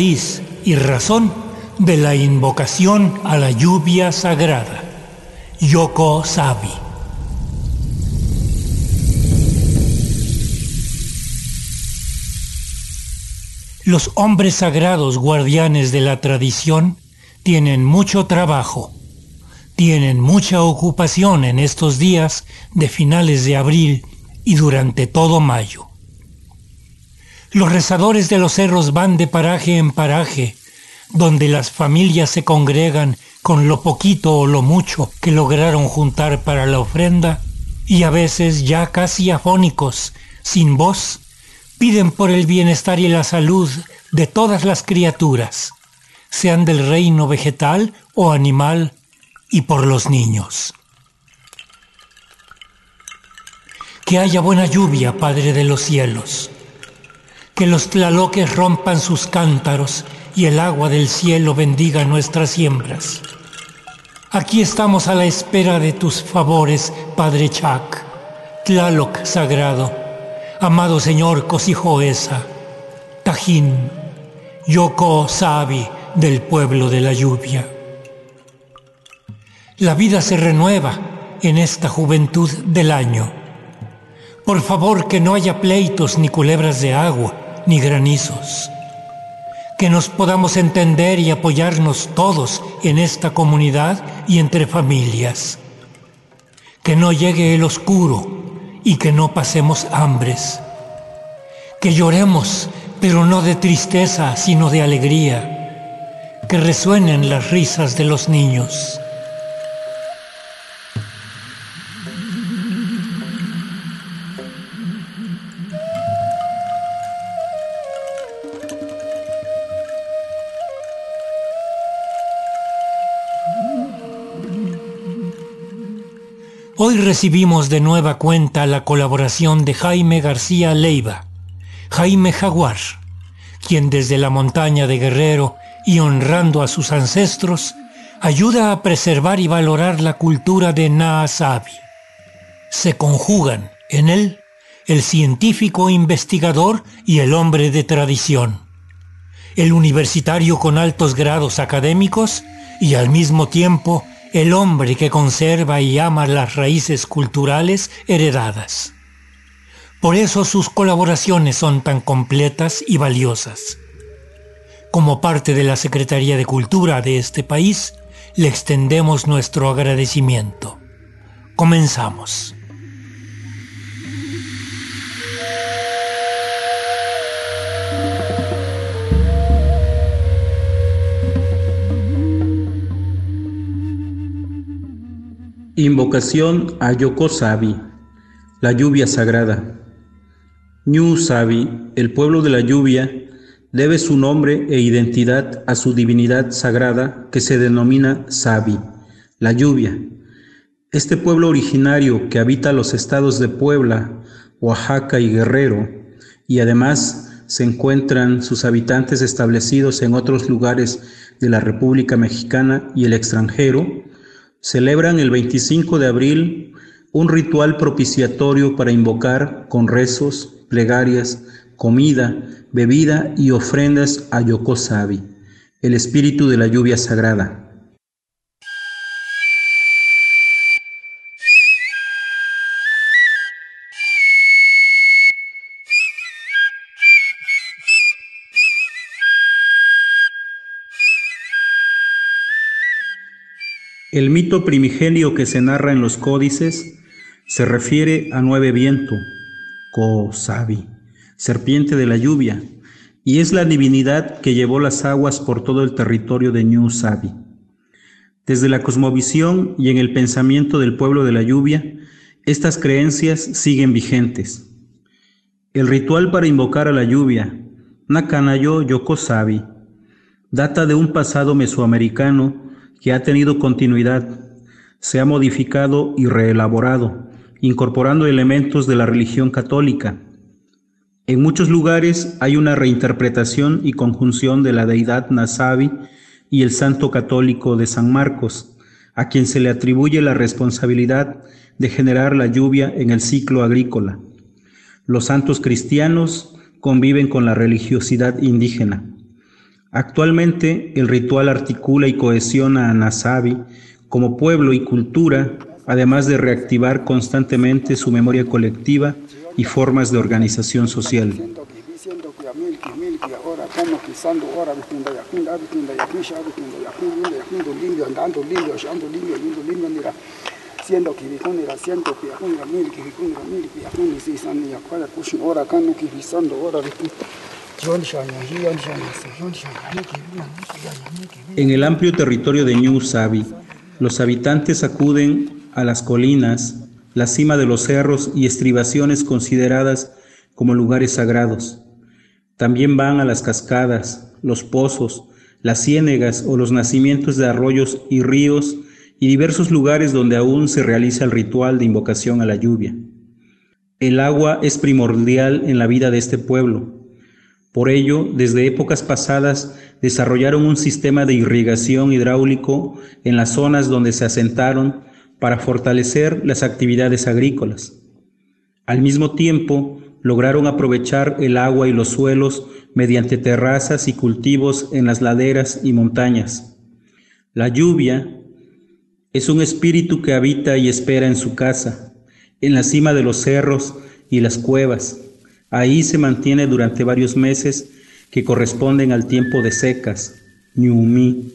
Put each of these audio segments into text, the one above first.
y razón de la invocación a la lluvia sagrada. Yoko Sabi. Los hombres sagrados guardianes de la tradición tienen mucho trabajo, tienen mucha ocupación en estos días de finales de abril y durante todo mayo. Los rezadores de los cerros van de paraje en paraje, donde las familias se congregan con lo poquito o lo mucho que lograron juntar para la ofrenda, y a veces ya casi afónicos, sin voz, piden por el bienestar y la salud de todas las criaturas, sean del reino vegetal o animal, y por los niños. Que haya buena lluvia, Padre de los cielos que los tlaloques rompan sus cántaros y el agua del cielo bendiga nuestras siembras. Aquí estamos a la espera de tus favores, Padre Chac, Tlaloc sagrado, amado Señor Cosijoesa, Tajín, Yoko Sabi del pueblo de la lluvia. La vida se renueva en esta juventud del año. Por favor que no haya pleitos ni culebras de agua ni granizos. Que nos podamos entender y apoyarnos todos en esta comunidad y entre familias. Que no llegue el oscuro y que no pasemos hambres. Que lloremos, pero no de tristeza, sino de alegría. Que resuenen las risas de los niños Hoy recibimos de nueva cuenta la colaboración de Jaime García Leiva, Jaime Jaguar, quien desde la montaña de Guerrero y honrando a sus ancestros, ayuda a preservar y valorar la cultura de Naasabi. Se conjugan en él el científico investigador y el hombre de tradición, el universitario con altos grados académicos y al mismo tiempo el hombre que conserva y ama las raíces culturales heredadas. Por eso sus colaboraciones son tan completas y valiosas. Como parte de la Secretaría de Cultura de este país, le extendemos nuestro agradecimiento. Comenzamos. Invocación a Yoko Sabi, la lluvia sagrada. Ñu Sabi, el pueblo de la lluvia, debe su nombre e identidad a su divinidad sagrada que se denomina Sabi, la lluvia. Este pueblo originario que habita los estados de Puebla, Oaxaca y Guerrero, y además se encuentran sus habitantes establecidos en otros lugares de la República Mexicana y el extranjero, celebran el 25 de abril un ritual propiciatorio para invocar con rezos, plegarias, comida, bebida y ofrendas a Yokosabi, el espíritu de la lluvia sagrada. El mito primigenio que se narra en los códices se refiere a Nueve Viento, Ko-Sabi, serpiente de la lluvia, y es la divinidad que llevó las aguas por todo el territorio de New Sabi. Desde la cosmovisión y en el pensamiento del pueblo de la lluvia, estas creencias siguen vigentes. El ritual para invocar a la lluvia, Nakanayo Yoko-Sabi, data de un pasado mesoamericano que ha tenido continuidad, se ha modificado y reelaborado, incorporando elementos de la religión católica. En muchos lugares hay una reinterpretación y conjunción de la deidad Nasabi y el santo católico de San Marcos, a quien se le atribuye la responsabilidad de generar la lluvia en el ciclo agrícola. Los santos cristianos conviven con la religiosidad indígena. Actualmente el ritual articula y cohesiona a Nasabi como pueblo y cultura, además de reactivar constantemente su memoria colectiva y formas de organización social. En el amplio territorio de New Sabi, los habitantes acuden a las colinas, la cima de los cerros y estribaciones consideradas como lugares sagrados. También van a las cascadas, los pozos, las ciénegas o los nacimientos de arroyos y ríos y diversos lugares donde aún se realiza el ritual de invocación a la lluvia. El agua es primordial en la vida de este pueblo, por ello, desde épocas pasadas desarrollaron un sistema de irrigación hidráulico en las zonas donde se asentaron para fortalecer las actividades agrícolas. Al mismo tiempo, lograron aprovechar el agua y los suelos mediante terrazas y cultivos en las laderas y montañas. La lluvia es un espíritu que habita y espera en su casa, en la cima de los cerros y las cuevas Ahí se mantiene durante varios meses que corresponden al tiempo de secas, Ñumi.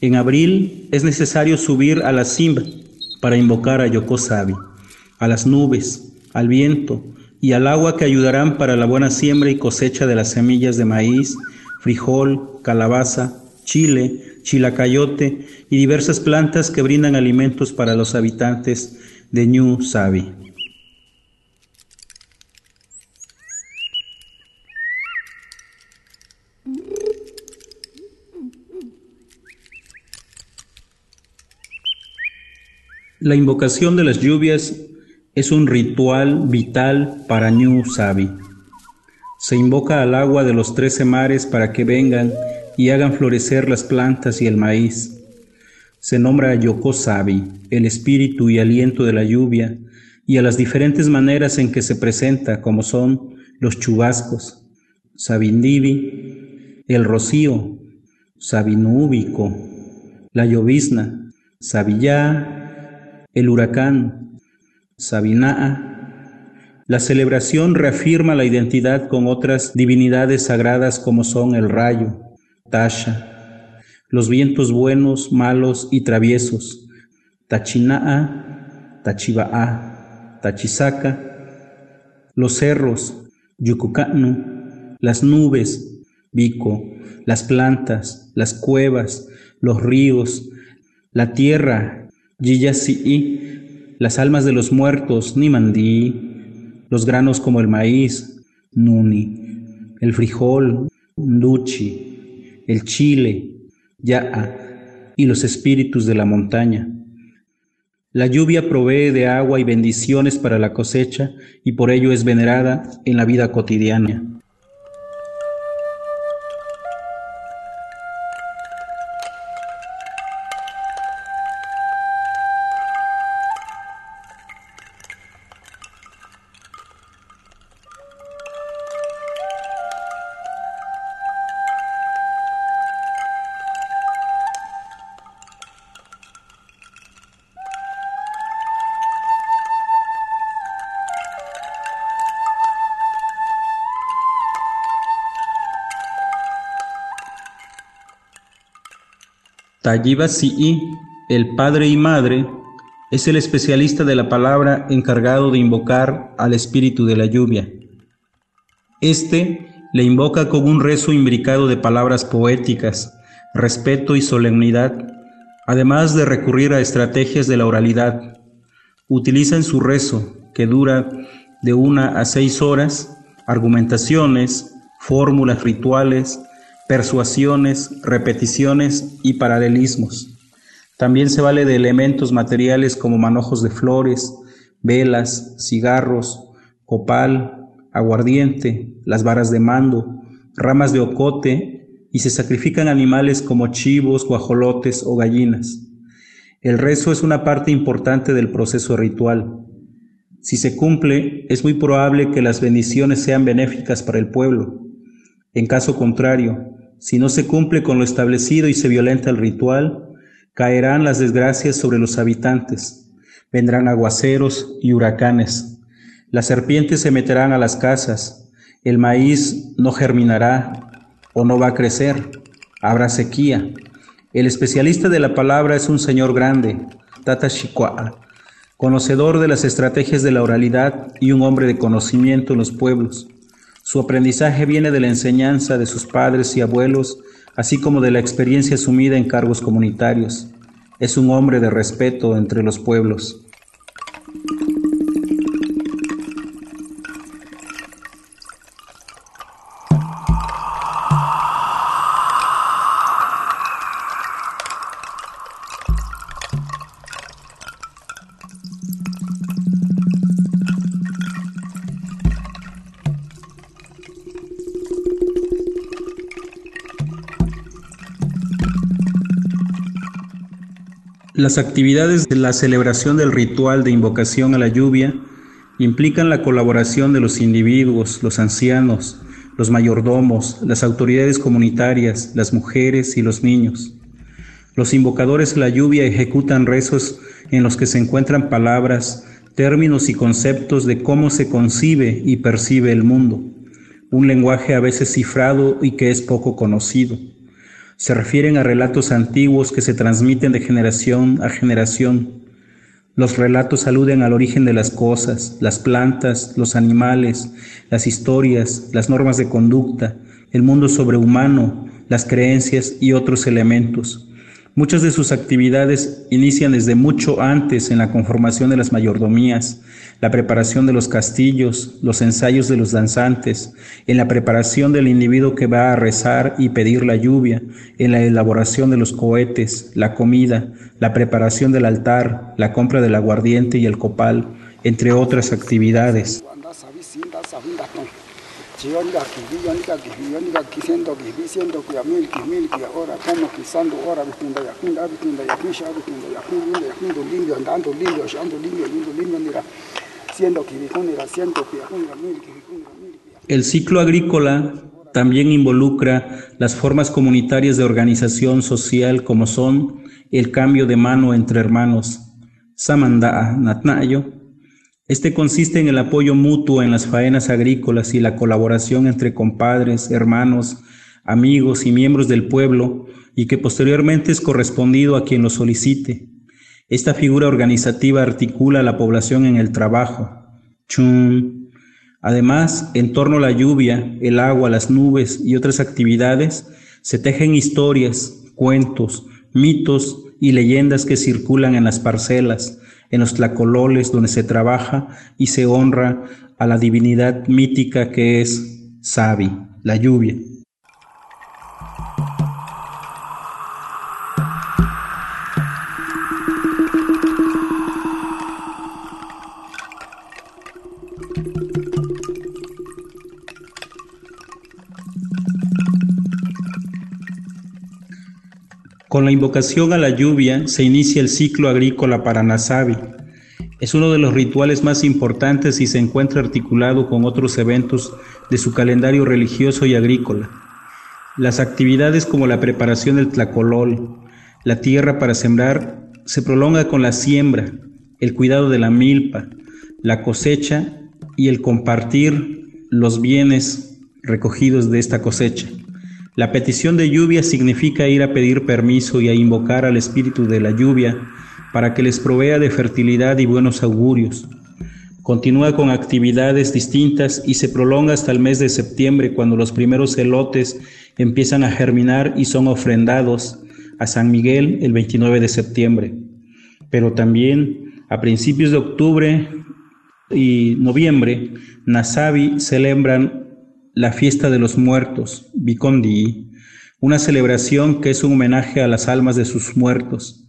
En abril es necesario subir a la cima para invocar a Yokosabi, a las nubes, al viento y al agua que ayudarán para la buena siembra y cosecha de las semillas de maíz, frijol, calabaza, chile, chilacayote y diversas plantas que brindan alimentos para los habitantes de Ñu Sabi. La invocación de las lluvias es un ritual vital para Ñu Sabi. Se invoca al agua de los trece mares para que vengan y hagan florecer las plantas y el maíz. Se nombra a Yoko Sabi, el espíritu y aliento de la lluvia, y a las diferentes maneras en que se presenta, como son los chubascos, Sabindivi, el rocío, Sabinúbico, la llovizna, Sabillá, el huracán, Sabinaa. La celebración reafirma la identidad con otras divinidades sagradas como son el rayo, Tasha, los vientos buenos, malos y traviesos, Tachinaa, Tachibaa, Tachisaka, los cerros, Yucucanu, las nubes, Bico, las plantas, las cuevas, los ríos, la tierra, Las almas de los muertos, Nimandí, los granos como el maíz, Nuni, el frijol, Nduchi, el chile, Ya'a, y los espíritus de la montaña. La lluvia provee de agua y bendiciones para la cosecha y por ello es venerada en la vida cotidiana. Talliba Si'i, el padre y madre, es el especialista de la palabra encargado de invocar al espíritu de la lluvia. Este le invoca con un rezo imbricado de palabras poéticas, respeto y solemnidad, además de recurrir a estrategias de la oralidad. Utiliza en su rezo, que dura de una a seis horas, argumentaciones, fórmulas rituales, persuasiones, repeticiones y paralelismos. También se vale de elementos materiales como manojos de flores, velas, cigarros, copal, aguardiente, las varas de mando, ramas de ocote y se sacrifican animales como chivos, guajolotes o gallinas. El rezo es una parte importante del proceso ritual. Si se cumple, es muy probable que las bendiciones sean benéficas para el pueblo. En caso contrario, Si no se cumple con lo establecido y se violenta el ritual, caerán las desgracias sobre los habitantes. Vendrán aguaceros y huracanes. Las serpientes se meterán a las casas. El maíz no germinará o no va a crecer. Habrá sequía. El especialista de la palabra es un señor grande, Tata Shikwa, conocedor de las estrategias de la oralidad y un hombre de conocimiento en los pueblos. Su aprendizaje viene de la enseñanza de sus padres y abuelos, así como de la experiencia asumida en cargos comunitarios. Es un hombre de respeto entre los pueblos. Las actividades de la celebración del ritual de invocación a la lluvia implican la colaboración de los individuos, los ancianos, los mayordomos, las autoridades comunitarias, las mujeres y los niños. Los invocadores a la lluvia ejecutan rezos en los que se encuentran palabras, términos y conceptos de cómo se concibe y percibe el mundo, un lenguaje a veces cifrado y que es poco conocido se refieren a relatos antiguos que se transmiten de generación a generación. Los relatos aluden al origen de las cosas, las plantas, los animales, las historias, las normas de conducta, el mundo sobrehumano, las creencias y otros elementos. Muchas de sus actividades inician desde mucho antes en la conformación de las mayordomías, la preparación de los castillos, los ensayos de los danzantes, en la preparación del individuo que va a rezar y pedir la lluvia, en la elaboración de los cohetes, la comida, la preparación del altar, la compra del aguardiente y el copal, entre otras actividades. El ciclo agrícola también involucra las formas comunitarias de organización social como son el cambio de mano entre hermanos, Samanda Natnayo, este consiste en el apoyo mutuo en las faenas agrícolas y la colaboración entre compadres, hermanos, amigos y miembros del pueblo y que posteriormente es correspondido a quien lo solicite. Esta figura organizativa articula a la población en el trabajo. Chun. Además, en torno a la lluvia, el agua, las nubes y otras actividades, se tejen historias, cuentos, mitos y leyendas que circulan en las parcelas, en los tlacololes donde se trabaja y se honra a la divinidad mítica que es Sabi, la lluvia. Con la invocación a la lluvia se inicia el ciclo agrícola para Nasabi. Es uno de los rituales más importantes y se encuentra articulado con otros eventos de su calendario religioso y agrícola. Las actividades como la preparación del tlacolol, la tierra para sembrar, se prolonga con la siembra, el cuidado de la milpa, la cosecha y el compartir los bienes recogidos de esta cosecha. La petición de lluvia significa ir a pedir permiso y a invocar al espíritu de la lluvia para que les provea de fertilidad y buenos augurios. Continúa con actividades distintas y se prolonga hasta el mes de septiembre cuando los primeros elotes empiezan a germinar y son ofrendados a San Miguel el 29 de septiembre. Pero también a principios de octubre y noviembre, Nasabi celebran la fiesta de los muertos, Bikondi, una celebración que es un homenaje a las almas de sus muertos.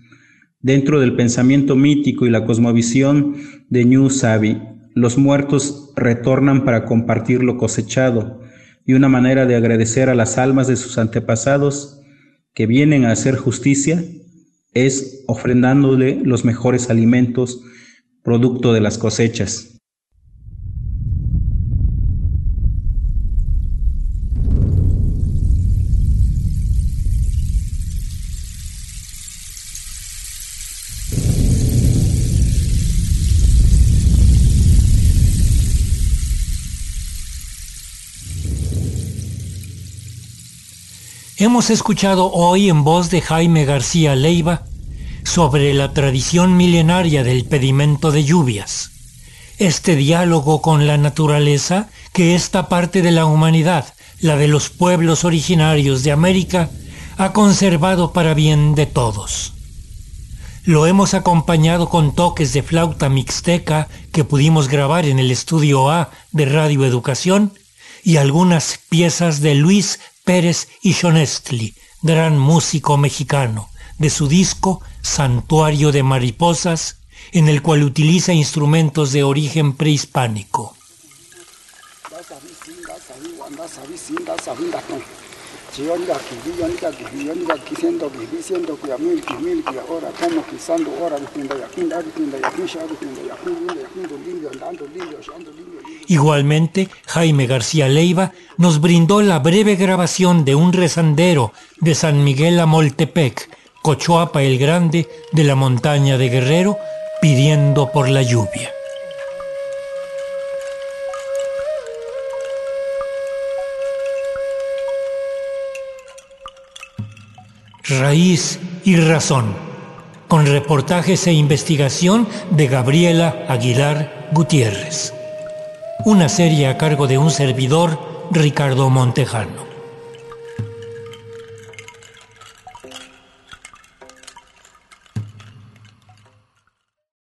Dentro del pensamiento mítico y la cosmovisión de New Sabi, los muertos retornan para compartir lo cosechado y una manera de agradecer a las almas de sus antepasados que vienen a hacer justicia es ofrendándole los mejores alimentos producto de las cosechas. Hemos escuchado hoy en voz de Jaime García Leiva sobre la tradición milenaria del pedimento de lluvias, este diálogo con la naturaleza que esta parte de la humanidad, la de los pueblos originarios de América, ha conservado para bien de todos. Lo hemos acompañado con toques de flauta mixteca que pudimos grabar en el estudio A de Radio Educación y algunas piezas de Luis Pérez y Shonestli, gran músico mexicano, de su disco Santuario de Mariposas, en el cual utiliza instrumentos de origen prehispánico. Igualmente, Jaime García Leiva nos brindó la breve grabación de un rezandero de San Miguel Amoltepec, Cochoapa el Grande de la montaña de Guerrero, pidiendo por la lluvia. Raíz y Razón, con reportajes e investigación de Gabriela Aguilar Gutiérrez. Una serie a cargo de un servidor, Ricardo Montejano.